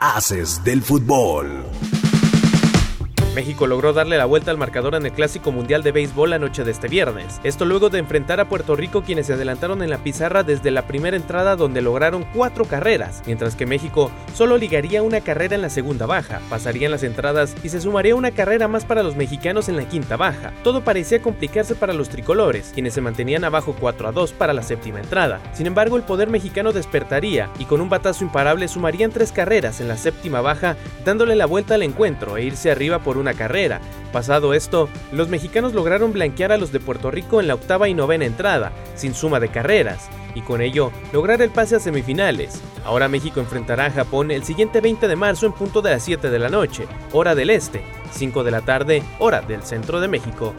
Haces del fútbol. México logró darle la vuelta al marcador en el Clásico Mundial de Béisbol la noche de este viernes. Esto luego de enfrentar a Puerto Rico quienes se adelantaron en la pizarra desde la primera entrada donde lograron cuatro carreras, mientras que México solo ligaría una carrera en la segunda baja, pasarían las entradas y se sumaría una carrera más para los mexicanos en la quinta baja. Todo parecía complicarse para los tricolores, quienes se mantenían abajo 4 a 2 para la séptima entrada. Sin embargo, el poder mexicano despertaría y con un batazo imparable sumarían tres carreras en la séptima baja, dándole la vuelta al encuentro e irse arriba por una carrera. Pasado esto, los mexicanos lograron blanquear a los de Puerto Rico en la octava y novena entrada, sin suma de carreras, y con ello lograr el pase a semifinales. Ahora México enfrentará a Japón el siguiente 20 de marzo en punto de las 7 de la noche, hora del este, 5 de la tarde, hora del centro de México.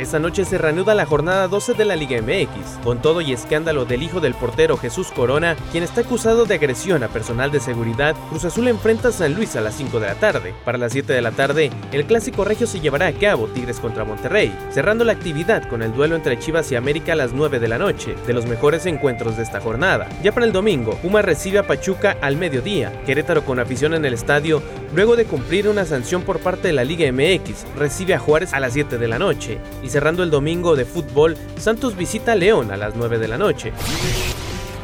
Esta noche se reanuda la jornada 12 de la Liga MX, con todo y escándalo del hijo del portero Jesús Corona, quien está acusado de agresión a personal de seguridad. Cruz Azul enfrenta a San Luis a las 5 de la tarde. Para las 7 de la tarde, el clásico regio se llevará a cabo Tigres contra Monterrey, cerrando la actividad con el duelo entre Chivas y América a las 9 de la noche, de los mejores encuentros de esta jornada. Ya para el domingo, Puma recibe a Pachuca al mediodía, Querétaro con afición en el estadio, luego de cumplir una sanción por parte de la Liga MX, recibe a Juárez a las 7 de la noche cerrando el domingo de fútbol, Santos visita a León a las 9 de la noche.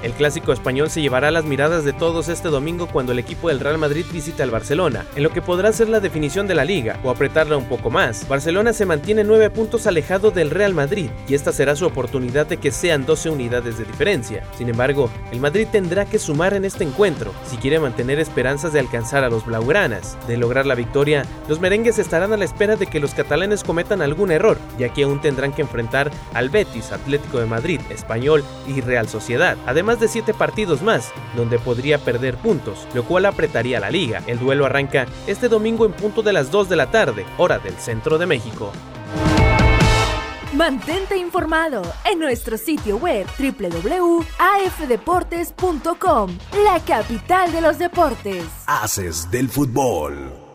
El clásico español se llevará las miradas de todos este domingo cuando el equipo del Real Madrid visita al Barcelona, en lo que podrá ser la definición de la liga o apretarla un poco más. Barcelona se mantiene 9 puntos alejado del Real Madrid y esta será su oportunidad de que sean 12 unidades de diferencia. Sin embargo, el Madrid tendrá que sumar en este encuentro si quiere mantener esperanzas de alcanzar a los blaugranas. De lograr la victoria, los merengues estarán a la espera de que los catalanes cometan algún error, ya que aún tendrán que enfrentar al Betis, Atlético de Madrid, Español y Real Sociedad. Además de siete partidos más, donde podría perder puntos, lo cual apretaría la liga. El duelo arranca este domingo en punto de las 2 de la tarde, hora del centro de México. Mantente informado en nuestro sitio web www.afdeportes.com, la capital de los deportes. Haces del fútbol.